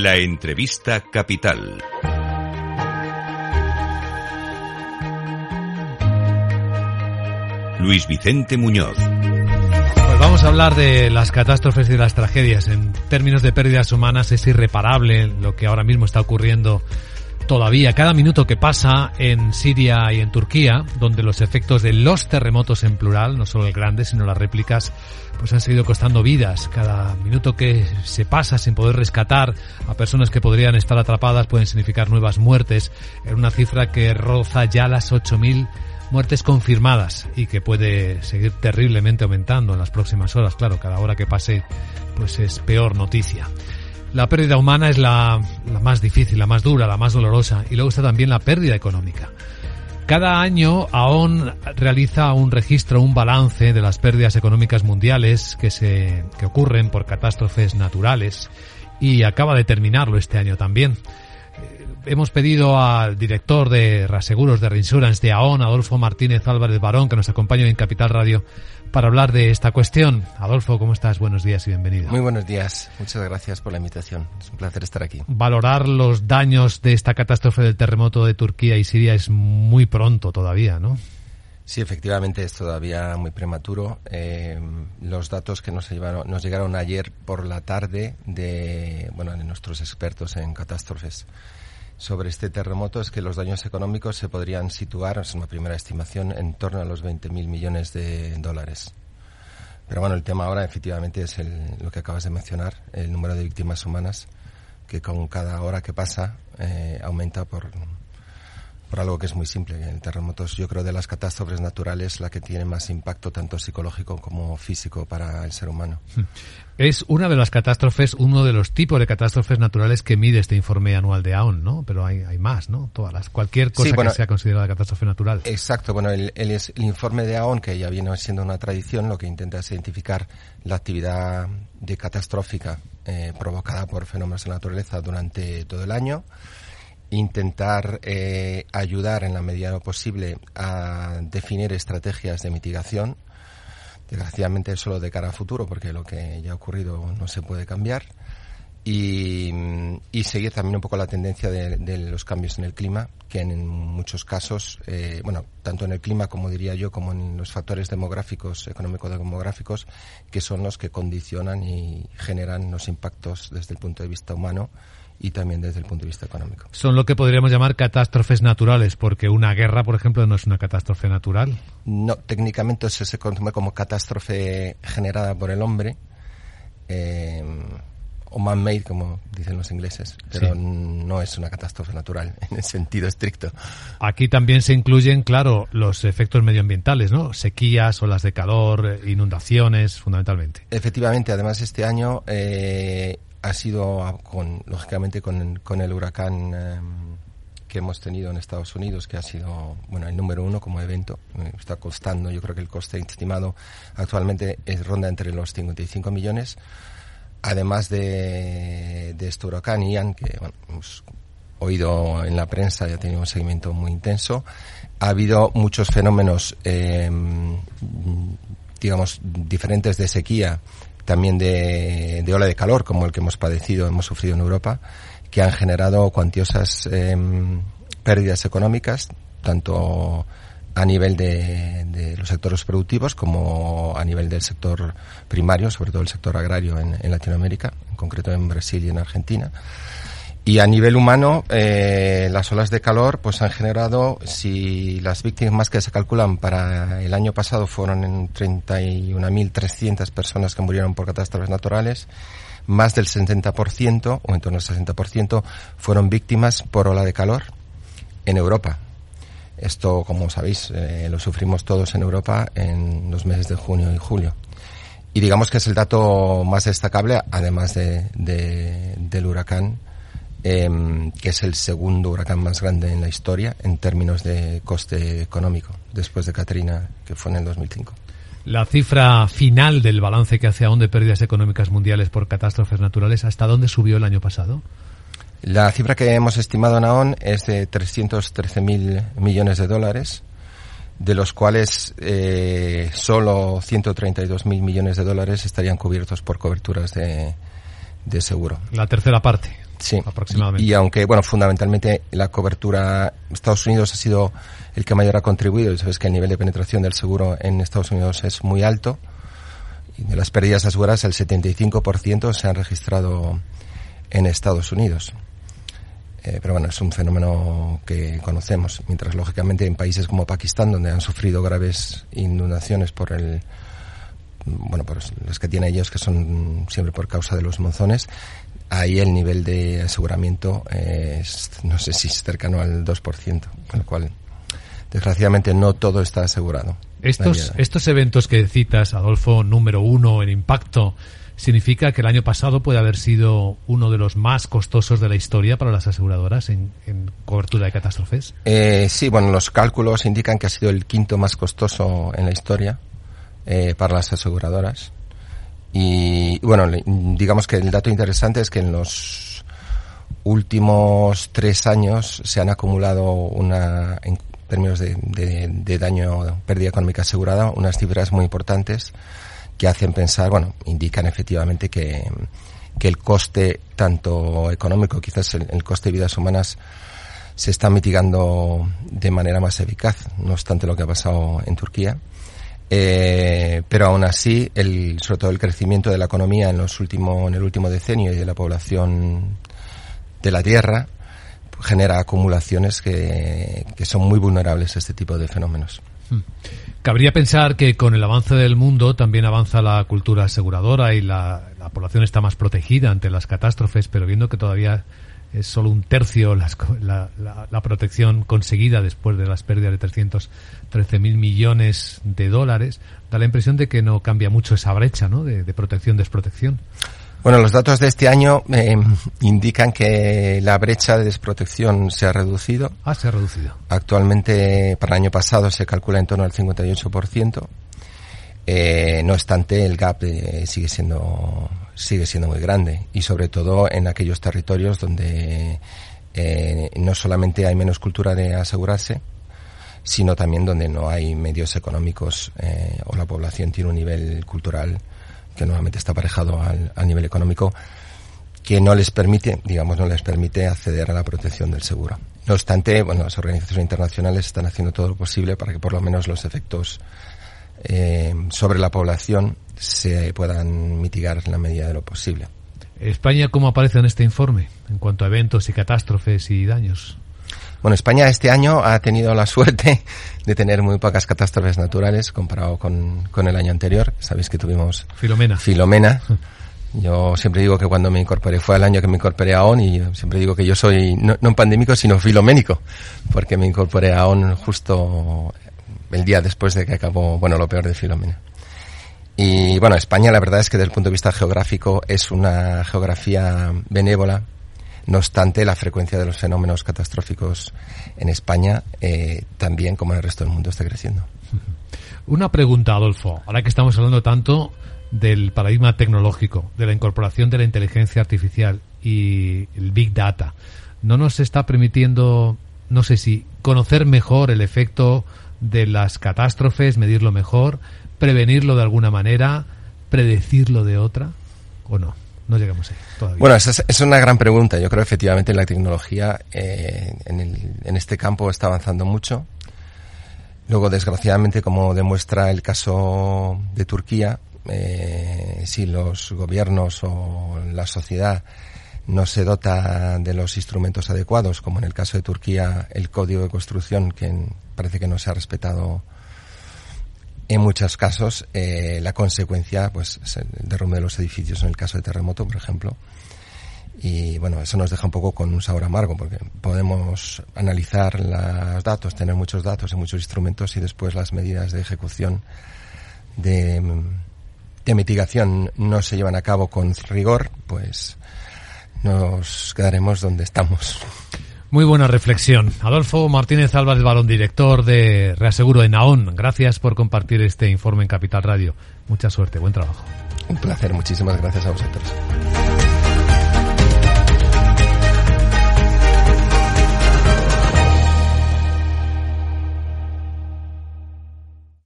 La entrevista capital. Luis Vicente Muñoz. Pues vamos a hablar de las catástrofes y de las tragedias. En términos de pérdidas humanas es irreparable lo que ahora mismo está ocurriendo todavía cada minuto que pasa en Siria y en Turquía, donde los efectos de los terremotos en plural, no solo el grande, sino las réplicas, pues han seguido costando vidas. Cada minuto que se pasa sin poder rescatar a personas que podrían estar atrapadas pueden significar nuevas muertes, en una cifra que roza ya las 8.000 muertes confirmadas y que puede seguir terriblemente aumentando en las próximas horas. Claro, cada hora que pase, pues es peor noticia. La pérdida humana es la, más difícil, la más dura, la más dolorosa. Y luego está también la pérdida económica. Cada año AON realiza un registro, un balance de las pérdidas económicas mundiales que, se, que ocurren por catástrofes naturales y acaba de terminarlo este año también. Hemos pedido al director de Raseguros de Reinsurance de AON, Adolfo Martínez Álvarez Barón, que nos acompañe en Capital Radio para hablar de esta cuestión. Adolfo, ¿cómo estás? Buenos días y bienvenido. Muy buenos días. Muchas gracias por la invitación. Es un placer estar aquí. Valorar los daños de esta catástrofe del terremoto de Turquía y Siria es muy pronto todavía, ¿no? Sí, efectivamente es todavía muy prematuro. Eh, los datos que nos, llevaron, nos llegaron ayer por la tarde de, bueno, de nuestros expertos en catástrofes sobre este terremoto es que los daños económicos se podrían situar, es una primera estimación, en torno a los 20.000 millones de dólares. Pero bueno, el tema ahora efectivamente es el, lo que acabas de mencionar, el número de víctimas humanas, que con cada hora que pasa eh, aumenta por, por algo que es muy simple. El terremoto es, yo creo, de las catástrofes naturales la que tiene más impacto tanto psicológico como físico para el ser humano. Es una de las catástrofes, uno de los tipos de catástrofes naturales que mide este informe anual de AON, ¿no? Pero hay, hay más, ¿no? Todas las, cualquier cosa Sí, bueno, que sea considerada catástrofe natural. Exacto, bueno, el, el, informe de AON, que ya viene siendo una tradición, lo que intenta es identificar la actividad de catastrófica eh, provocada por fenómenos de naturaleza durante todo el año, intentar eh, ayudar en la medida lo posible a definir estrategias de mitigación, desgraciadamente solo de cara a futuro, porque lo que ya ha ocurrido no se puede cambiar, y, y seguir también un poco la tendencia de, de los cambios en el clima, que en muchos casos, eh, bueno, tanto en el clima como diría yo, como en los factores demográficos, económico-demográficos, que son los que condicionan y generan los impactos desde el punto de vista humano y también desde el punto de vista económico. Son lo que podríamos llamar catástrofes naturales, porque una guerra, por ejemplo, no es una catástrofe natural. No, técnicamente eso se consume como catástrofe generada por el hombre, eh, o man-made, como dicen los ingleses, pero Sí. no es una catástrofe natural en el sentido estricto. Aquí también se incluyen, claro, los efectos medioambientales, ¿no? Sequías, olas de calor, inundaciones, fundamentalmente. Efectivamente, además este año eh, ha sido ah, con, lógicamente con, con el huracán eh, que hemos tenido en Estados Unidos, que ha sido bueno el número uno como evento. Eh, está costando, yo creo que el coste estimado actualmente es ronda entre los 55 millones. Además de, de este huracán Ian, que bueno, hemos oído en la prensa, ya ha tenido un seguimiento muy intenso. Ha habido muchos fenómenos, eh, digamos, diferentes de sequía, también de, de ola de calor, como el que hemos padecido, hemos sufrido en Europa, que han generado cuantiosas eh, pérdidas económicas, tanto a nivel de, los sectores productivos como a nivel del sector primario, sobre todo el sector agrario en, Latinoamérica, en concreto en Brasil y en Argentina. Y a nivel humano, eh, las olas de calor pues han generado, si las víctimas que se calculan para el año pasado fueron en 31.300 personas que murieron por catástrofes naturales, más del 70% o en torno al 60% fueron víctimas por ola de calor en Europa. Esto, como sabéis, eh, lo sufrimos todos en Europa en los meses de junio y julio. Y digamos que es el dato más destacable, además de, de, del huracán, eh, que es el segundo huracán más grande en la historia en términos de coste económico, después de Katrina, que fue en el 2005. La cifra final del balance que hace aún de pérdidas económicas mundiales por catástrofes naturales, ¿hasta dónde subió el año pasado? La cifra que hemos estimado en AON es de 313.000 millones de dólares, de los cuales eh, solo 132.000 millones de dólares estarían cubiertos por coberturas de, de seguro. La tercera parte. Sí, aproximadamente. Y, aunque, bueno, fundamentalmente la cobertura, Estados Unidos ha sido el que mayor ha contribuido, y sabes que el nivel de penetración del seguro en Estados Unidos es muy alto, y de las pérdidas aseguradas el 75% se han registrado en Estados Unidos. Eh, pero bueno, es un fenómeno que conocemos, mientras lógicamente en países como Pakistán, donde han sufrido graves inundaciones por el, bueno, por los que tienen ellos, que son siempre por causa de los monzones, ahí el nivel de aseguramiento es, no sé si es cercano al 2%, con lo cual, desgraciadamente, no todo está asegurado. Estos, estos eventos que citas, Adolfo, número uno en impacto, significa que el año pasado puede haber sido uno de los más costosos de la historia para las aseguradoras en, cobertura de catástrofes. Eh, sí, bueno, los cálculos indican que ha sido el quinto más costoso en la historia eh, para las aseguradoras. Y bueno, digamos que el dato interesante es que en los últimos tres años se han acumulado una, en términos de, de, daño, pérdida económica asegurada, unas cifras muy importantes que hacen pensar, bueno, indican efectivamente que, que el coste tanto económico, quizás el, coste de vidas humanas, se está mitigando de manera más eficaz, no obstante lo que ha pasado en Turquía. Eh, pero aún así, el, sobre todo el crecimiento de la economía en los últimos, en el último decenio y de la población de la Tierra genera acumulaciones que, que son muy vulnerables a este tipo de fenómenos. Hmm. Cabría pensar que con el avance del mundo también avanza la cultura aseguradora y la, la población está más protegida ante las catástrofes, pero viendo que todavía es solo un tercio la, la, protección conseguida después de las pérdidas de 313 mil millones de dólares, da la impresión de que no cambia mucho esa brecha ¿no? de, protección-desprotección. Bueno, los datos de este año eh, indican que la brecha de desprotección se ha reducido. Ah, se ha reducido. Actualmente, para el año pasado, se calcula en torno al 58%. Eh, no obstante, el gap eh, sigue siendo sigue siendo muy grande y sobre todo en aquellos territorios donde eh, no solamente hay menos cultura de asegurarse, sino también donde no hay medios económicos o la población tiene un nivel cultural que normalmente está aparejado al, nivel económico que no les permite, digamos, no les permite acceder a la protección del seguro. No obstante, bueno, las organizaciones internacionales están haciendo todo lo posible para que por lo menos los efectos eh, sobre la población se puedan mitigar en la medida de lo posible. ¿España cómo aparece en este informe en cuanto a eventos y catástrofes y daños? Bueno, España este año ha tenido la suerte de tener muy pocas catástrofes naturales comparado con, con el año anterior. Sabéis que tuvimos Filomena. Filomena. Yo siempre digo que cuando me incorporé fue el año que me incorporé a ON y siempre digo que yo soy no, no pandémico sino filoménico porque me incorporé a ON justo el día después de que acabó, bueno, lo peor de Filomena. Y bueno, España la verdad es que desde el punto de vista geográfico es una geografía benévola. No obstante, la frecuencia de los fenómenos catastróficos en España eh, también, como en el resto del mundo, está creciendo. Una pregunta, Adolfo. Ahora que estamos hablando tanto del paradigma tecnológico, de la incorporación de la inteligencia artificial y el Big Data, ¿no nos está permitiendo, no sé si, conocer mejor el efecto de las catástrofes, medirlo mejor, prevenirlo de alguna manera, predecirlo de otra, o no? No llegamos ahí todavía. Bueno, esa es, una gran pregunta. Yo creo efectivamente la tecnología eh, en, el, en este campo está avanzando mucho. Luego, desgraciadamente, como demuestra el caso de Turquía, eh, si los gobiernos o la sociedad no se dota de los instrumentos adecuados, como en el caso de Turquía, el código de construcción, que parece que no se ha respetado en muchos casos, eh, la consecuencia, pues, es derrumbe de los edificios en el caso de terremoto, por ejemplo. Y bueno, eso nos deja un poco con un sabor amargo, porque podemos analizar los datos, tener muchos datos y muchos instrumentos y después las medidas de ejecución de, de mitigación no se llevan a cabo con rigor, pues nos quedaremos donde estamos. Muy buena reflexión. Adolfo Martínez Álvarez Balón, director de Reaseguro de Naón. Gracias por compartir este informe en Capital Radio. Mucha suerte, buen trabajo. Un placer, muchísimas gracias a vosotros.